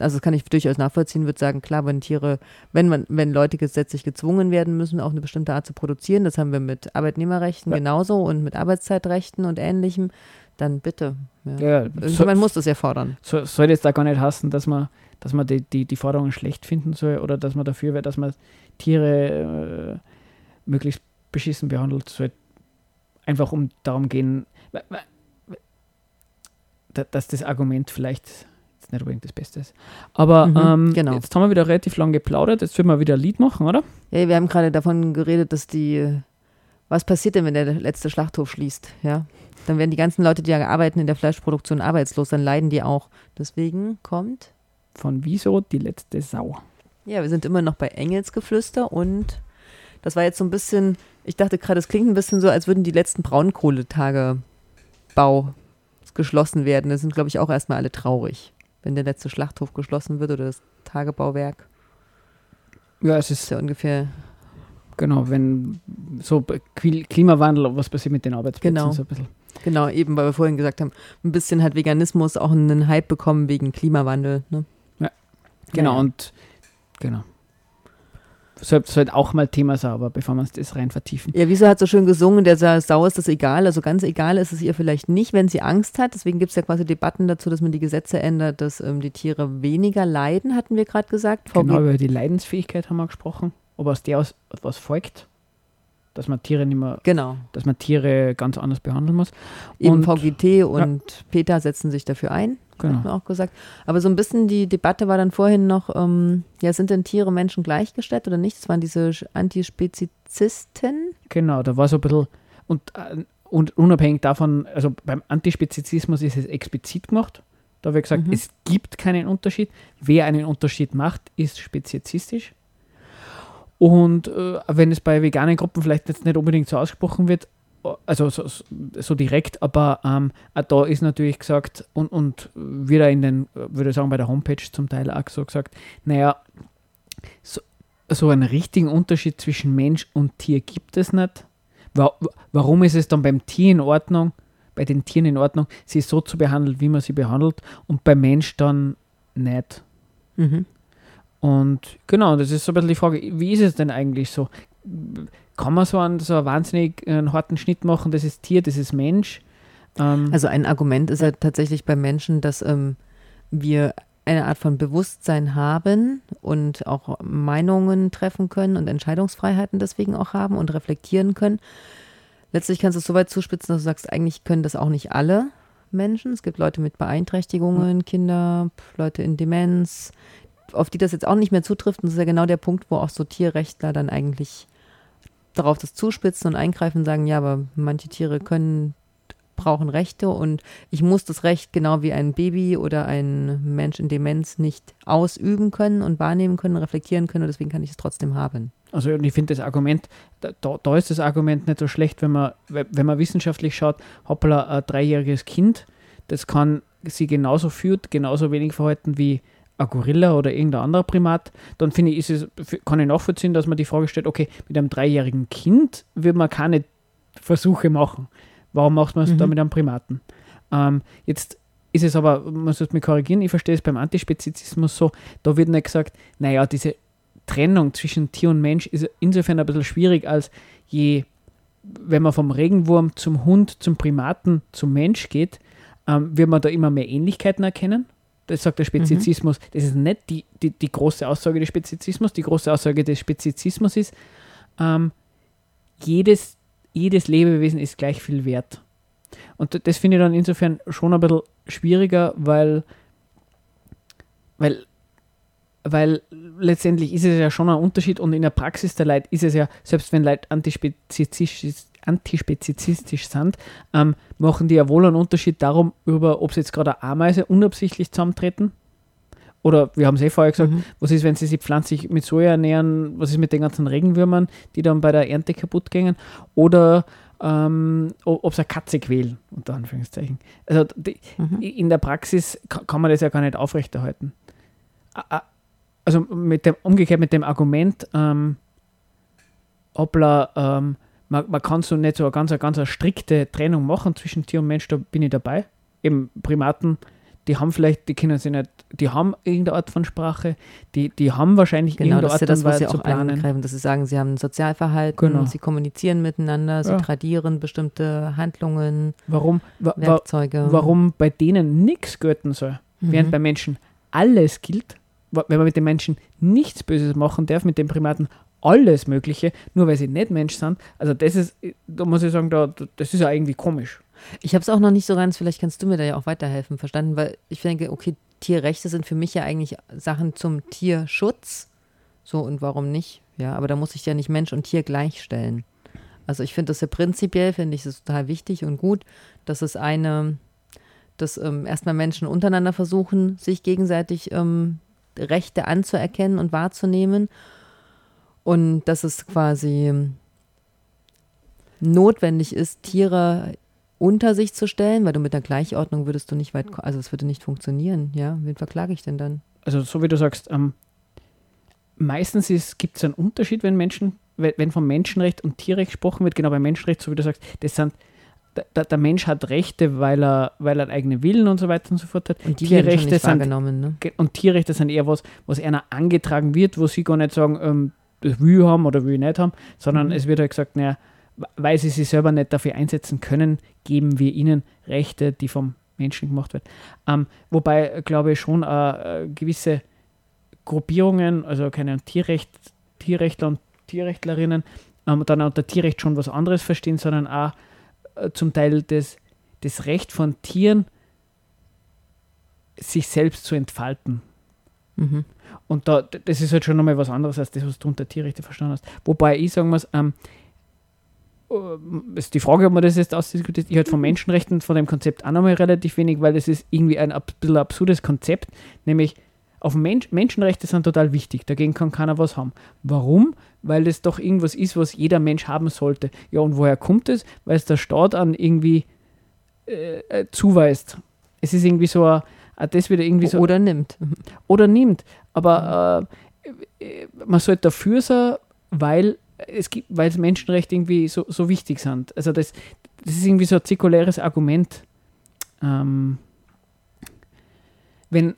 also das kann ich durchaus nachvollziehen, würde sagen, klar, wenn Tiere, wenn man, wenn Leute gesetzlich gezwungen werden müssen, auch eine bestimmte Art zu produzieren, das haben wir mit Arbeitnehmerrechten Ja. genauso und mit Arbeitszeitrechten und ähnlichem, dann bitte. Ja. Ja, Irgendjemand muss das ja fordern. so, soll jetzt da gar nicht hassen, dass man, dass man die, die, die Forderungen schlecht finden soll oder dass man dafür wäre, dass man Tiere äh, möglichst beschissen behandelt, soll einfach um darum gehen, dass das Argument vielleicht jetzt nicht unbedingt das Beste ist. Aber Mhm, ähm, genau. jetzt haben wir wieder relativ lang geplaudert, jetzt würden wir wieder ein Lied machen, oder? Ja, wir haben gerade davon geredet, dass die, was passiert denn, wenn der letzte Schlachthof schließt, ja? Dann werden die ganzen Leute, die ja arbeiten in der Fleischproduktion arbeitslos, dann leiden die auch. Deswegen kommt, Von Wieso die letzte Sau. ja, wir sind immer noch bei Engelsgeflüster und das war jetzt so ein bisschen, ich dachte gerade, es klingt ein bisschen so, als würden die letzten Braunkohletagebau geschlossen werden. Da sind, glaube ich, auch erstmal alle traurig, wenn der letzte Schlachthof geschlossen wird oder das Tagebauwerk. Ja, es ist ja ungefähr genau, wenn so Klimawandel, was passiert mit den Arbeitsplätzen Genau. so ein bisschen. Genau, eben, weil wir vorhin gesagt haben, ein bisschen hat Veganismus auch einen Hype bekommen wegen Klimawandel. Ne? Genau, Naja. und genau. Sollte sollte auch mal Thema sein, aber bevor wir uns das rein vertiefen. Ja, Wieso hat so schön gesungen, der Sa- Sau ist das egal. Also ganz egal ist es ihr vielleicht nicht, wenn sie Angst hat. Deswegen gibt es ja quasi Debatten dazu, dass man die Gesetze ändert, dass ähm, die Tiere weniger leiden, hatten wir gerade gesagt. VG Genau, über die Leidensfähigkeit haben wir gesprochen. Ob aus der aus was folgt, dass man Tiere nicht mehr, genau. dass man Tiere ganz anders behandeln muss. Eben Und- VGT und PETA setzen sich dafür ein, hat Genau. man auch gesagt. Aber so ein bisschen die Debatte war dann vorhin noch, ähm, ja, sind denn Tiere Menschen gleichgestellt oder nicht? Das waren diese Antispezizisten. Genau, da war so ein bisschen, und, äh, und unabhängig davon, also beim Antispezizismus ist es explizit gemacht. Da ich gesagt, Mhm. es gibt keinen Unterschied. Wer einen Unterschied macht, ist speziesistisch. Und äh, wenn es bei veganen Gruppen vielleicht jetzt nicht unbedingt so ausgesprochen wird, also so, so- direkt, aber ähm, auch da ist natürlich gesagt, und, und wieder in den, würde ich sagen, bei der Homepage zum Teil auch so gesagt, naja, so, so einen richtigen Unterschied zwischen Mensch und Tier gibt es nicht. Wa warum ist es dann beim Tier in Ordnung, bei den Tieren in Ordnung, sie so zu behandeln, wie man sie behandelt, und beim Mensch dann nicht? Mhm. Und genau, das ist so ein bisschen die Frage, wie ist es denn eigentlich so? Kann man so einen, so einen wahnsinnig äh, einen harten Schnitt machen, das ist Tier, das ist Mensch? Ähm, Also ein Argument ist ja tatsächlich bei Menschen, dass ähm, wir eine Art von Bewusstsein haben und auch Meinungen treffen können und Entscheidungsfreiheiten deswegen auch haben und reflektieren können. Letztlich kannst du es so weit zuspitzen, dass du sagst, eigentlich können das auch nicht alle Menschen. Es gibt Leute mit Beeinträchtigungen, Kinder, Leute in Demenz, auf die das jetzt auch nicht mehr zutrifft. Und das ist ja genau der Punkt, wo auch so Tierrechtler dann eigentlich darauf das zuspitzen und eingreifen und sagen, ja, aber manche Tiere können brauchen Rechte und ich muss das Recht genau wie ein Baby oder ein Mensch in Demenz nicht ausüben können und wahrnehmen können, reflektieren können und deswegen kann ich es trotzdem haben. Also ich finde das Argument, da, da, ist das Argument nicht so schlecht, wenn man, we- wenn man wissenschaftlich schaut, hoppla, ein dreijähriges Kind, das kann sie genauso führt, genauso wenig verhalten wie ein Gorilla oder irgendein anderer Primat, dann finde ich, ist es, kann ich nachvollziehen, dass man die Frage stellt, okay, mit einem dreijährigen Kind wird man keine Versuche machen. Warum macht man es da Mhm. mit einem Primaten? Ähm, jetzt ist es aber, man muss mich korrigieren, ich verstehe es beim Antispezizismus so, da wird nicht gesagt, naja, diese Trennung zwischen Tier und Mensch ist insofern ein bisschen schwierig, als je, wenn man vom Regenwurm zum Hund, zum Primaten, zum Mensch geht, ähm, wird man da immer mehr Ähnlichkeiten erkennen. Das sagt der Spezizismus. Das ist nicht die, die, die große Aussage des Spezizismus. Die große Aussage des Spezizismus ist, ähm, jedes, jedes Lebewesen ist gleich viel wert. Und das finde ich dann insofern schon ein bisschen schwieriger, weil, weil, weil letztendlich ist es ja schon ein Unterschied und in der Praxis der Leute ist es ja, selbst wenn Leute antispezifisch, antispezifistisch sind, ähm, machen die ja wohl einen Unterschied darum, über, ob sie jetzt gerade eine Ameise unabsichtlich zusammentreten. Oder wir haben es eh vorher gesagt, Mhm. was ist, wenn sie sich pflanzlich mit Soja ernähren? Was ist mit den ganzen Regenwürmern, die dann bei der Ernte kaputt gehen? Oder ähm, ob sie eine Katze quälen, unter Anführungszeichen. Also die, Mhm. in der Praxis ka- kann man das ja gar nicht aufrechterhalten. Also mit dem, umgekehrt mit dem Argument, ähm, hoppla, ähm, man, man kann so nicht so eine ganz, eine ganz eine strikte Trennung machen zwischen Tier und Mensch, da bin ich dabei. Eben Primaten, die haben vielleicht, die können sie nicht, die haben irgendeine Art von Sprache, die, die haben wahrscheinlich Genau, irgendeine Art das, was Weise sie zu planen. eingreifen, dass sie sagen, sie haben ein Sozialverhalten, Genau. sie kommunizieren miteinander, sie Ja. tradieren bestimmte Handlungen, Warum, wa, wa, Werkzeuge. warum bei denen nichts gelten soll, während Mhm. bei Menschen alles gilt, wenn man mit den Menschen nichts Böses machen darf, mit den Primaten alles Mögliche, nur weil sie nicht Mensch sind. Also das ist, da muss ich sagen, da, das ist ja irgendwie komisch. Ich habe es auch noch nicht so ganz, vielleicht kannst du mir da ja auch weiterhelfen, verstanden, weil ich denke, okay, Tierrechte sind für mich ja eigentlich Sachen zum Tierschutz. So und warum nicht? Ja, aber da muss ich ja nicht Mensch und Tier gleichstellen. Also ich finde das ja prinzipiell, finde ich es total wichtig und gut, dass es eine, dass ähm, erstmal Menschen untereinander versuchen, sich gegenseitig ähm, Rechte anzuerkennen und wahrzunehmen. Und dass es quasi notwendig ist, Tiere unter sich zu stellen, weil du mit der Gleichordnung würdest du nicht weit, also es würde nicht funktionieren, ja. Wen verklage ich denn dann? Also so wie du sagst, ähm, meistens gibt es einen Unterschied, wenn Menschen, wenn, vom Menschenrecht und Tierrecht gesprochen wird, genau bei Menschenrecht, so wie du sagst, das sind der, der- Mensch hat Rechte, weil er, weil er einen eigenen Willen und so weiter und so fort hat. Und die nicht sind ne? Und Tierrechte sind eher was, was einer angetragen wird, wo sie gar nicht sagen, ähm, will haben oder will ich nicht haben, sondern Mhm. es wird halt gesagt, naja, weil sie sich selber nicht dafür einsetzen können, geben wir ihnen Rechte, die vom Menschen gemacht werden. Ähm, wobei, glaube ich, schon äh, äh, gewisse Gruppierungen, also keine Tierrecht, Tierrechtler und Tierrechtlerinnen, ähm, dann unter Tierrecht schon was anderes verstehen, sondern auch äh, zum Teil das, das Recht von Tieren, sich selbst zu entfalten. Mhm. Und da, das ist halt schon nochmal was anderes als das, was du unter Tierrechte verstanden hast. Wobei ich sagen muss, ähm, ähm, ist die Frage, ob man das jetzt ausdiskutiert, ich halt von Menschenrechten, von dem Konzept auch nochmal relativ wenig, weil das ist irgendwie ein bisschen absurdes Konzept, nämlich auf Mensch, Menschenrechte sind total wichtig, dagegen kann keiner was haben. Warum? Weil das doch irgendwas ist, was jeder Mensch haben sollte. Ja, und woher kommt es? Weil es der Staat an irgendwie äh, äh, zuweist. Es ist irgendwie so, ein- das wieder irgendwie so Oder nimmt. oder nimmt. Aber äh, man sollte dafür sein, weil es gibt, weil Menschenrechte irgendwie so, so wichtig sind. Also das, das ist irgendwie so ein zirkuläres Argument. Ähm, wenn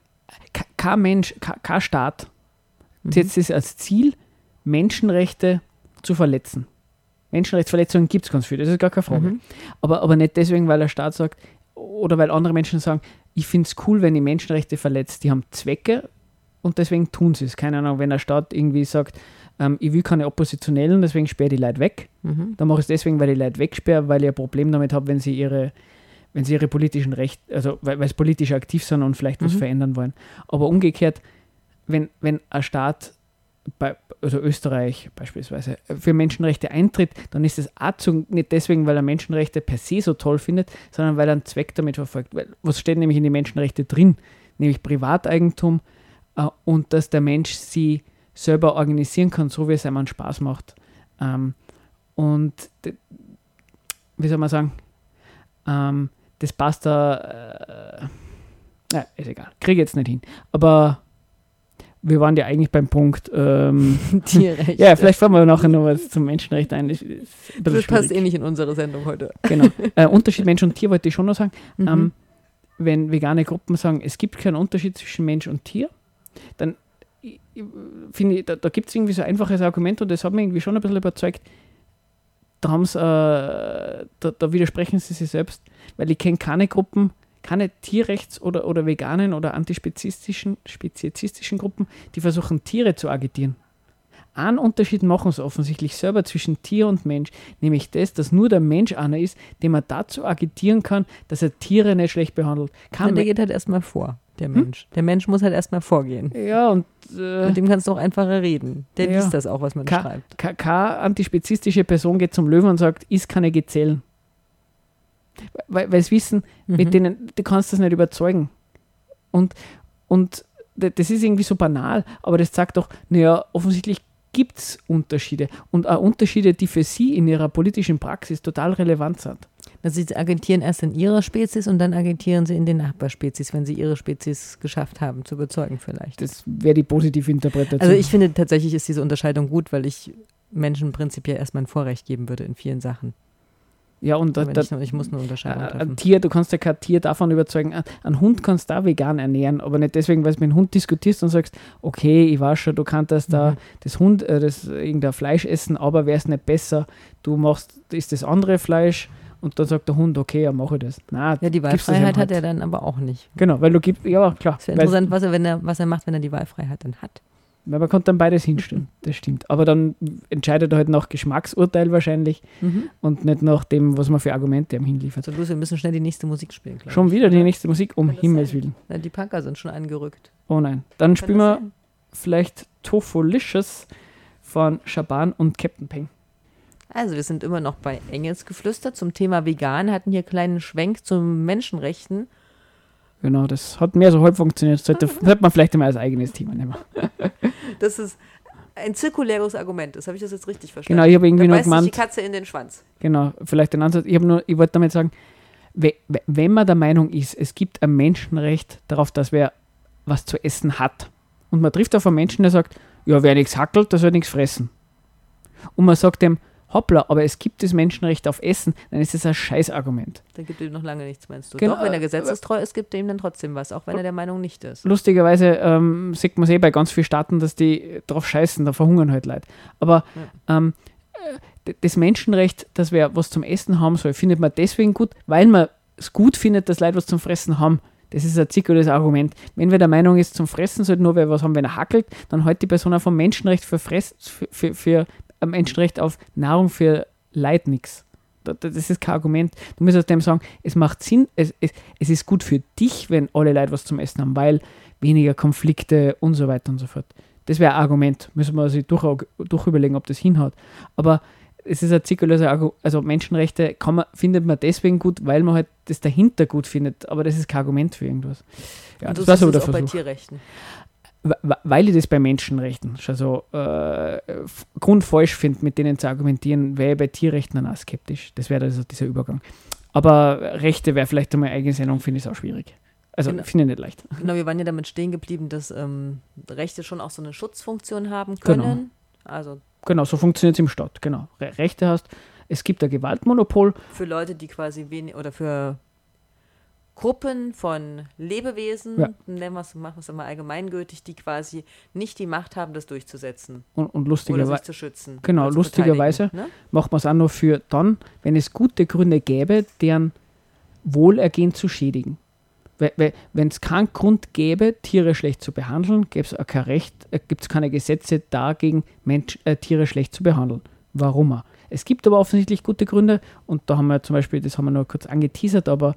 ke- kein Mensch, ke- kein Staat Mhm. setzt es als Ziel, Menschenrechte zu verletzen. Menschenrechtsverletzungen gibt es ganz viele, das ist gar keine Frage. Mhm. Aber, aber nicht deswegen, weil der Staat sagt, oder weil andere Menschen sagen, ich finde es cool, wenn die Menschenrechte verletzt. Die haben Zwecke und deswegen tun sie es. Keine Ahnung, wenn der Staat irgendwie sagt, ähm, ich will keine Oppositionellen, deswegen sperre die Leute weg. Mhm. Dann mache ich es deswegen, weil ich Leute wegsperre, weil ich ein Problem damit habe, wenn sie ihre, wenn sie ihre politischen Rechte, also weil, weil sie politisch aktiv sind und vielleicht was Mhm. verändern wollen. Aber umgekehrt, wenn, wenn ein Staat, bei, also Österreich beispielsweise, für Menschenrechte eintritt, dann ist auch zu, nicht deswegen, weil er Menschenrechte per se so toll findet, sondern weil er einen Zweck damit verfolgt. Weil, was steht nämlich in den Menschenrechten drin? Nämlich Privateigentum äh, und dass der Mensch sie selber organisieren kann, so wie es einem Spaß macht. Ähm, und wie soll man sagen, ähm, das passt da, äh, na, ist egal, kriege jetzt nicht hin. Aber wir waren ja eigentlich beim Punkt, ähm, Tierrechte. ja, vielleicht fahren wir nachher noch was zum Menschenrecht ein. Das, Das passt eh nicht in unsere Sendung heute. Genau. Äh, Unterschied Mensch und Tier wollte ich schon noch sagen. Mhm. Ähm, wenn vegane Gruppen sagen, es gibt keinen Unterschied zwischen Mensch und Tier, dann finde ich, da, da gibt es irgendwie so ein einfaches Argument und das hat mich irgendwie schon ein bisschen überzeugt. Da, äh, da, da widersprechen sie sich selbst, weil ich kenne keine Gruppen, keine Tierrechts- oder, oder veganen oder antispezistischen speziesistischen Gruppen, die versuchen, Tiere zu agitieren. Einen Unterschied machen sie offensichtlich selber zwischen Tier und Mensch, nämlich das, dass nur der Mensch einer ist, den man dazu agitieren kann, dass er Tiere nicht schlecht behandelt. Kann Und der geht halt erstmal vor, der Mensch. Der Mensch muss halt erstmal vorgehen. ja, und äh, Mit dem kannst du auch einfacher reden. Der Ja. liest das auch, was man Ka- schreibt. ke- keine antispezistische Person geht zum Löwen und sagt, ist keine Gezellen. Weil, weil sie wissen, mit Mhm. denen, du kannst das nicht überzeugen. Und, und das ist irgendwie so banal, aber das sagt doch, naja, offensichtlich gibt es Unterschiede und auch Unterschiede, die für sie in ihrer politischen Praxis total relevant sind. Also sie agitieren erst in ihrer Spezies und dann agitieren sie in den Nachbarspezies, wenn sie ihre Spezies geschafft haben, zu überzeugen vielleicht. Das wäre die positive Interpretation. Also ich finde tatsächlich ist diese Unterscheidung gut, weil ich Menschen prinzipiell erstmal ein Vorrecht geben würde in vielen Sachen. Ja, und da, da, nur, ich muss eine Unterscheidung Äh, treffen. ein Tier, du kannst ja kein Tier davon überzeugen. Ein- Hund kannst du auch vegan ernähren, aber nicht deswegen, weil du mit dem Hund diskutierst und sagst, okay, ich weiß schon, du kannst da Mhm. das Hund, äh, das irgendein Fleisch essen, aber wäre es nicht besser, du machst, ist das andere Fleisch und dann sagt der Hund, okay, ja, mache ich das. Nein, Ja, die das Wahlfreiheit hat halt. er dann aber auch nicht. Genau, weil du gibst, ja klar. Es wäre interessant, was er, wenn er, was er macht, wenn er die Wahlfreiheit dann hat. Weil man kann dann beides hinstimmen, das stimmt. Aber dann entscheidet er halt nach Geschmacksurteil wahrscheinlich und nicht nach dem, was man für Argumente ihm hinliefert. Also, Lucy, wir müssen schnell die nächste Musik spielen. glaub Schon wieder die nächste Musik, um Himmels sein? Willen. Na, die Punker sind schon angerückt. Oh nein. Dann Kann spielen wir sein? vielleicht Tofolicious von Shaban und Captain Peng. Also, wir sind immer noch bei Engelsgeflüster zum Thema Vegan, hatten hier einen kleinen Schwenk zu Menschenrechten. Genau, das hat mehr so halb funktioniert. Sollte, sollte man vielleicht immer als eigenes Thema nehmen. Das ist ein zirkuläres Argument. Das habe ich das jetzt richtig verstanden. Genau, ich habe irgendwie da nur sich die gemeint, Katze in den Schwanz. genau, vielleicht den Ansatz. Ich nur, ich wollte damit sagen, we- we- wenn man der Meinung ist, es gibt ein Menschenrecht darauf, dass wer was zu essen hat. Und man trifft auf einen Menschen, der sagt, ja, wer nichts hackelt, der soll nichts fressen. Und man sagt dem, hoppla, aber es gibt das Menschenrecht auf Essen, dann ist das ein Scheißargument. Dann gibt ihm noch lange nichts, meinst du? Genau, Doch, wenn er äh, gesetzestreu ist, gibt er ihm dann trotzdem was, auch wenn er der Meinung nicht ist. Lustigerweise ähm, sieht man es eh bei ganz vielen Staaten, dass die drauf scheißen, da verhungern halt Leute. Aber ähm, äh, das Menschenrecht, dass wer was zum Essen haben soll, findet man deswegen gut, weil man es gut findet, dass Leute was zum Fressen haben. Das ist ein zirkuläres Argument. Wenn wer der Meinung ist, zum Fressen sollte nur wer was haben, wenn er hackelt, dann hält die Person auch vom Menschenrecht für, Fress, für, für, für Menschenrecht auf Nahrung für Leid nichts. Da- da- Das ist kein Argument. Du musst aus dem sagen, es macht Sinn, es, es, es ist gut für dich, wenn alle Leute was zum Essen haben, weil weniger Konflikte und so weiter und so fort. Das wäre ein Argument. Müssen wir sich durch, durch überlegen, ob das hinhaut. Aber es ist ein zirkuläres Argument. Also Menschenrechte man, findet man deswegen gut, weil man halt das dahinter gut findet. Aber das ist kein Argument für irgendwas. Ja, Und das es der auch bei. Tierrechten. Weil ich das bei Menschenrechten schon so äh, grundfalsch finde, mit denen zu argumentieren, wäre ich bei Tierrechten dann auch skeptisch. Das wäre also dieser Übergang. Aber Rechte wäre vielleicht einmal eigene Sendung, finde ich auch schwierig. Also Genau. finde ich nicht leicht. Genau, wir waren ja damit stehen geblieben, dass ähm, Rechte schon auch so eine Schutzfunktion haben Genau. können. Also Genau, so funktioniert es im Staat. Genau. Re Rechte hast, es gibt ein Gewaltmonopol. für Leute, die quasi wenig oder für Gruppen von Lebewesen, Ja. nennen wir es, machen wir es immer allgemeingültig, die quasi nicht die Macht haben, das durchzusetzen Und, und lustigerweise zu schützen. Genau, zu lustigerweise. Ne? macht man es auch nur für dann, wenn es gute Gründe gäbe, deren Wohlergehen zu schädigen. Wenn es keinen Grund gäbe, Tiere schlecht zu behandeln, gäbe es auch kein Recht, äh, gibt es keine Gesetze dagegen, Mensch, äh, Tiere schlecht zu behandeln. Warum auch? Es gibt aber offensichtlich gute Gründe und da haben wir zum Beispiel, das haben wir nur kurz angeteasert, aber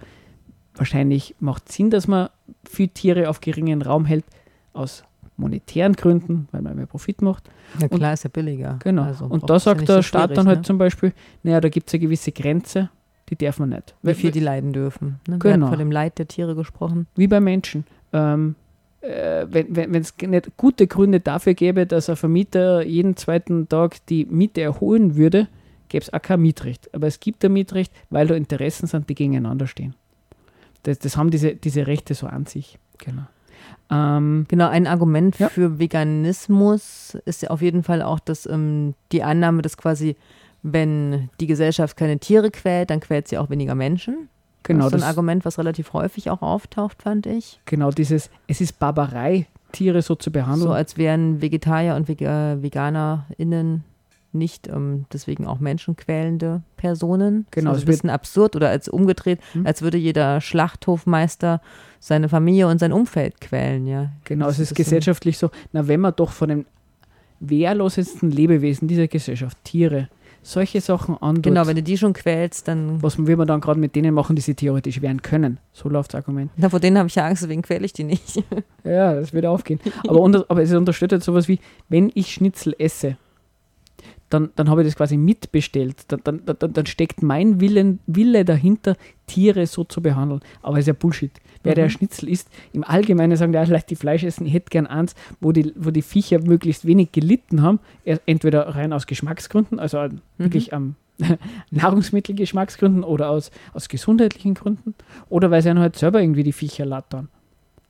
wahrscheinlich macht Sinn, dass man viel Tiere auf geringen Raum hält, aus monetären Gründen, weil man mehr Profit macht. Na klar, ist ja billiger. Genau. Also und da sagt der so Staat dann halt ne? zum Beispiel, naja, da gibt es eine gewisse Grenze, die darf man nicht. Wie viel die leiden dürfen. Ne? Wir Genau. hatten von dem Leid der Tiere gesprochen. Wie bei Menschen. Ähm, äh, wenn es nicht gute Gründe dafür gäbe, dass ein Vermieter jeden zweiten Tag die Miete erholen würde, gäbe es auch kein Mietrecht. Aber es gibt ein Mietrecht, weil da Interessen sind, die gegeneinander stehen. Das, das haben diese, diese Rechte so an sich. Genau. Ähm, Genau, ein Argument Ja. für Veganismus ist ja auf jeden Fall auch, dass ähm, die Annahme, dass quasi, wenn die Gesellschaft keine Tiere quält, dann quält sie auch weniger Menschen. genau, das ist so ein Argument, was relativ häufig auch auftaucht, fand ich. genau dieses, es ist Barbarei, Tiere so zu behandeln. So als wären Vegetarier und Vega VeganerInnen nicht ähm, deswegen auch menschenquälende Personen. Genau, Das es ist ein bisschen absurd oder als umgedreht, Hm. als würde jeder Schlachthofmeister seine Familie und sein Umfeld quälen, ja. Genau, Das es ist gesellschaftlich so, na, wenn man doch von den wehrlosesten Lebewesen dieser Gesellschaft, Tiere, solche Sachen antut, Genau, wenn du die schon quälst, dann. was will man dann gerade mit denen machen, die sie theoretisch wehren können? So läuft das Argument. Na, vor denen habe ich ja Angst, deswegen quäle ich die nicht. Ja, das wird aufgehen. Aber, unter, aber es unterstützt sowas wie, wenn ich Schnitzel esse, dann, dann habe ich das quasi mitbestellt. Dann, dann, dann, dann steckt mein Willen, Wille dahinter, Tiere so zu behandeln. Aber es ist ja Bullshit. Wer der Mhm. Schnitzel isst, im Allgemeinen sagen die auch leicht die Fleisch essen, ich hätte gern eins, wo die, wo die Viecher möglichst wenig gelitten haben. Er- Entweder rein aus Geschmacksgründen, also an- wirklich am Nahrungsmittelgeschmacksgründen oder aus, aus gesundheitlichen Gründen. Oder weil sie dann halt selber irgendwie die Viecher lattern.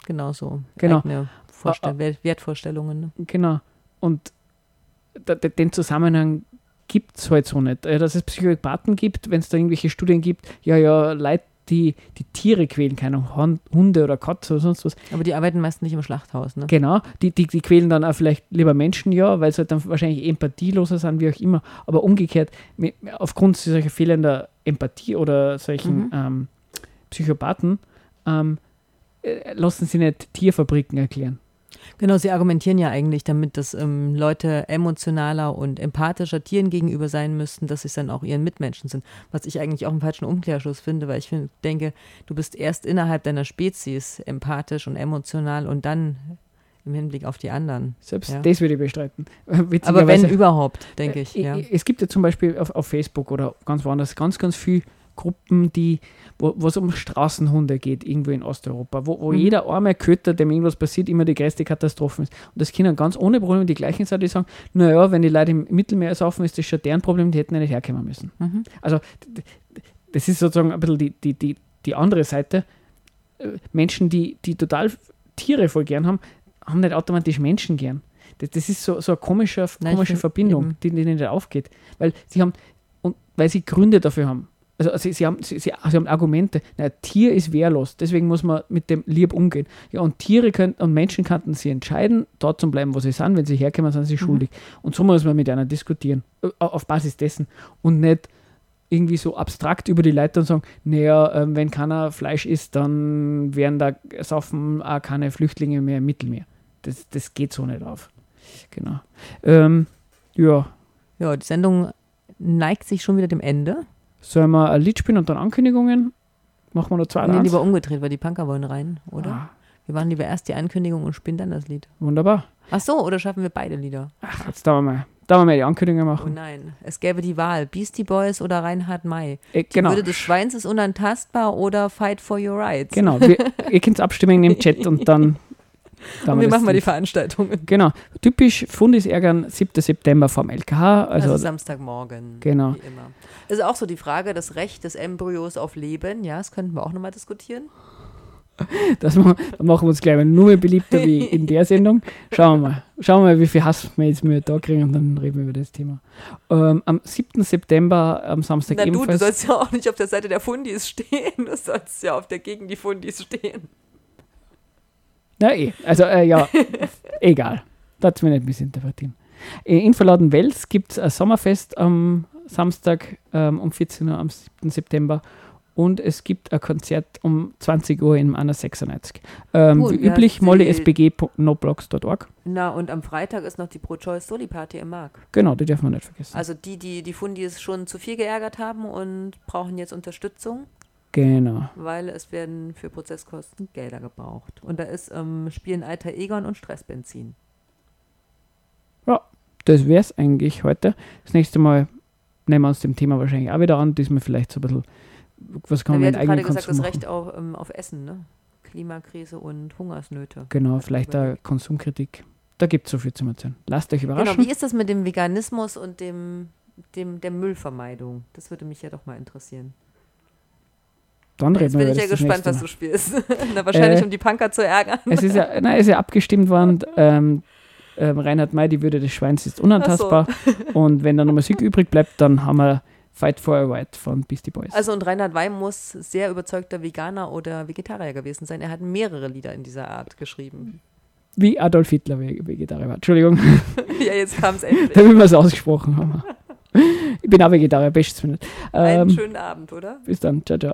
Genau so. Genau. Eigene Vorstell Wert- Wertvorstellungen. Ne? Genau. Und den Zusammenhang gibt es halt so nicht. Dass es Psychopathen gibt, wenn es da irgendwelche Studien gibt, ja, ja, Leute, die die Tiere quälen, keine Hunde oder Katze oder sonst was. Aber die arbeiten meist nicht im Schlachthaus, ne? Genau, die, die, die quälen dann auch vielleicht lieber Menschen, ja, weil sie halt dann wahrscheinlich empathieloser sind, wie auch immer. Aber umgekehrt, mit, aufgrund solcher fehlender Empathie oder solchen Mhm. ähm, Psychopathen, ähm, äh, lassen sie nicht Tierfabriken erklären. Genau, sie argumentieren ja eigentlich damit, dass ähm, Leute emotionaler und empathischer Tieren gegenüber sein müssten, dass sie dann auch ihren Mitmenschen sind. Was ich eigentlich auch einen falschen Umkehrschluss finde, weil ich find, denke, du bist erst innerhalb deiner Spezies empathisch und emotional und dann im Hinblick auf die anderen. Selbst Ja. das würde ich bestreiten. Aber wenn überhaupt, denke ich. Äh, Ja. Es gibt ja zum Beispiel auf, auf Facebook oder ganz woanders ganz, ganz viele Gruppen, die, wo es um Straßenhunde geht, irgendwo in Osteuropa, wo, wo Mhm. jeder arme Köter, dem irgendwas passiert, immer die größte Katastrophe ist. Und das können ganz ohne Probleme die gleichen sein, die sagen, naja, wenn die Leute im Mittelmeer saufen, ist das schon deren Problem, die hätten ja nicht herkommen müssen. Mhm. Also das ist sozusagen ein bisschen die, die, die, die andere Seite. Äh, Menschen, die, die total Tiere voll gern haben, haben nicht automatisch Menschen gern. Das, das ist so, so eine komische, Nein, komische find Verbindung, eben. die, die nicht aufgeht. Weil sie haben, und weil sie Gründe dafür haben. Also sie, sie, haben, sie, sie, haben Argumente. Na, ein Tier ist wehrlos, deswegen muss man mit dem lieb umgehen. Ja, und Tiere können, und Menschen könnten sie entscheiden, dort zu bleiben, wo sie sind. Wenn sie herkommen, sind sie schuldig. Und so muss man mit einer diskutieren, auf Basis dessen. Und nicht irgendwie so abstrakt über die Leute und sagen, naja, ähm, wenn keiner Fleisch isst, dann werden da saufen auch keine Flüchtlinge mehr im Mittelmeer. Das, das geht so nicht auf. Genau. Ähm, ja, ja, die Sendung neigt sich schon wieder dem Ende. Sollen wir ein Lied spielen und dann Ankündigungen? Machen wir noch zwei Nee, lieber umgedreht, weil die Punker wollen rein, oder? Ah, Wir machen lieber erst die Ankündigung und spielen dann das Lied. wunderbar. Ach so, oder schaffen wir beide Lieder? Ach, jetzt da wir mal, da wir mal die Ankündigungen Oh machen. nein, es gäbe die Wahl, Beastie Boys oder Reinhard May. Äh, Die genau. Würde des Schweins ist unantastbar oder Fight for Your Rights. Genau. Wir, ihr könnt abstimmen im Chat und dann. Und wir machen mal die. Veranstaltungen. Genau. Typisch Fundis ärgern, 7. September vom LKH. Also, Also, Samstagmorgen. Genau. Wie immer. Ist auch so die Frage, das Recht des Embryos auf Leben. Ja, das könnten wir auch nochmal diskutieren. das machen wir uns gleich mal nur mehr beliebter wie in der Sendung. Schauen wir mal. Schauen wir mal, wie viel Hass wir jetzt mehr da kriegen und dann reden wir über das Thema. Ähm, am 7. September, am Samstag Na du, du ebenfalls. sollst ja auch nicht auf der Seite der Fundis stehen. Du sollst ja auf der gegen die Fundis stehen. Na eh, also äh, ja, egal. Das mir nicht missinterpretieren. Äh, In Verladen Wels gibt es ein Sommerfest am Samstag ähm, um 14 Uhr am 7. September und es gibt ein Konzert um 20 Uhr im Anna 96. Ähm, Gut, wie üblich, mollysbg.noblogs.org. Na, und am Freitag ist noch die Pro-Choice-Soli-Party im Mark. Genau, die dürfen wir nicht vergessen. Also die, die die Fundis schon zu viel geärgert haben und brauchen jetzt Unterstützung, genau. weil es werden für Prozesskosten Gelder gebraucht. Und da ist ähm, Spielen Alter Egon und Stressbenzin. Das wäre es eigentlich heute. Das nächste Mal nehmen wir uns dem Thema wahrscheinlich auch wieder an. Diesmal vielleicht so ein bisschen, was kann Ja, man mit hatten gerade eigenen gesagt, Konsum das. Recht auf, ähm, auf Essen, ne? Klimakrise und Hungersnöte. Genau, vielleicht eine Konsumkritik. Da gibt es so viel zu erzählen. Lasst euch Genau, überraschen. wie ist das mit dem Veganismus und dem, dem der Müllvermeidung? Das würde mich ja doch mal interessieren. Dann Jetzt reden wir bin ich ja gespannt, was du spielst. Na, wahrscheinlich, Äh, um die Punker zu ärgern. Es ist ja, es ist ja abgestimmt worden. Ähm, ähm, Reinhard May, die Würde des Schweins ist unantastbar. Und wenn da noch Musik übrig bleibt, dann haben wir Fight for a White von Beastie Boys. Also und Reinhard Weim muss sehr überzeugter Veganer oder Vegetarier gewesen sein. Er hat mehrere Lieder in dieser Art geschrieben. Wie Adolf Hitler Ve- Vegetarier war. Entschuldigung, ja, jetzt kam es endlich. damit wir es ausgesprochen haben. Ich bin auch Vegetarier, bestes mir nicht. Einen Ähm, schönen Abend, oder? bis dann. Ciao, ciao.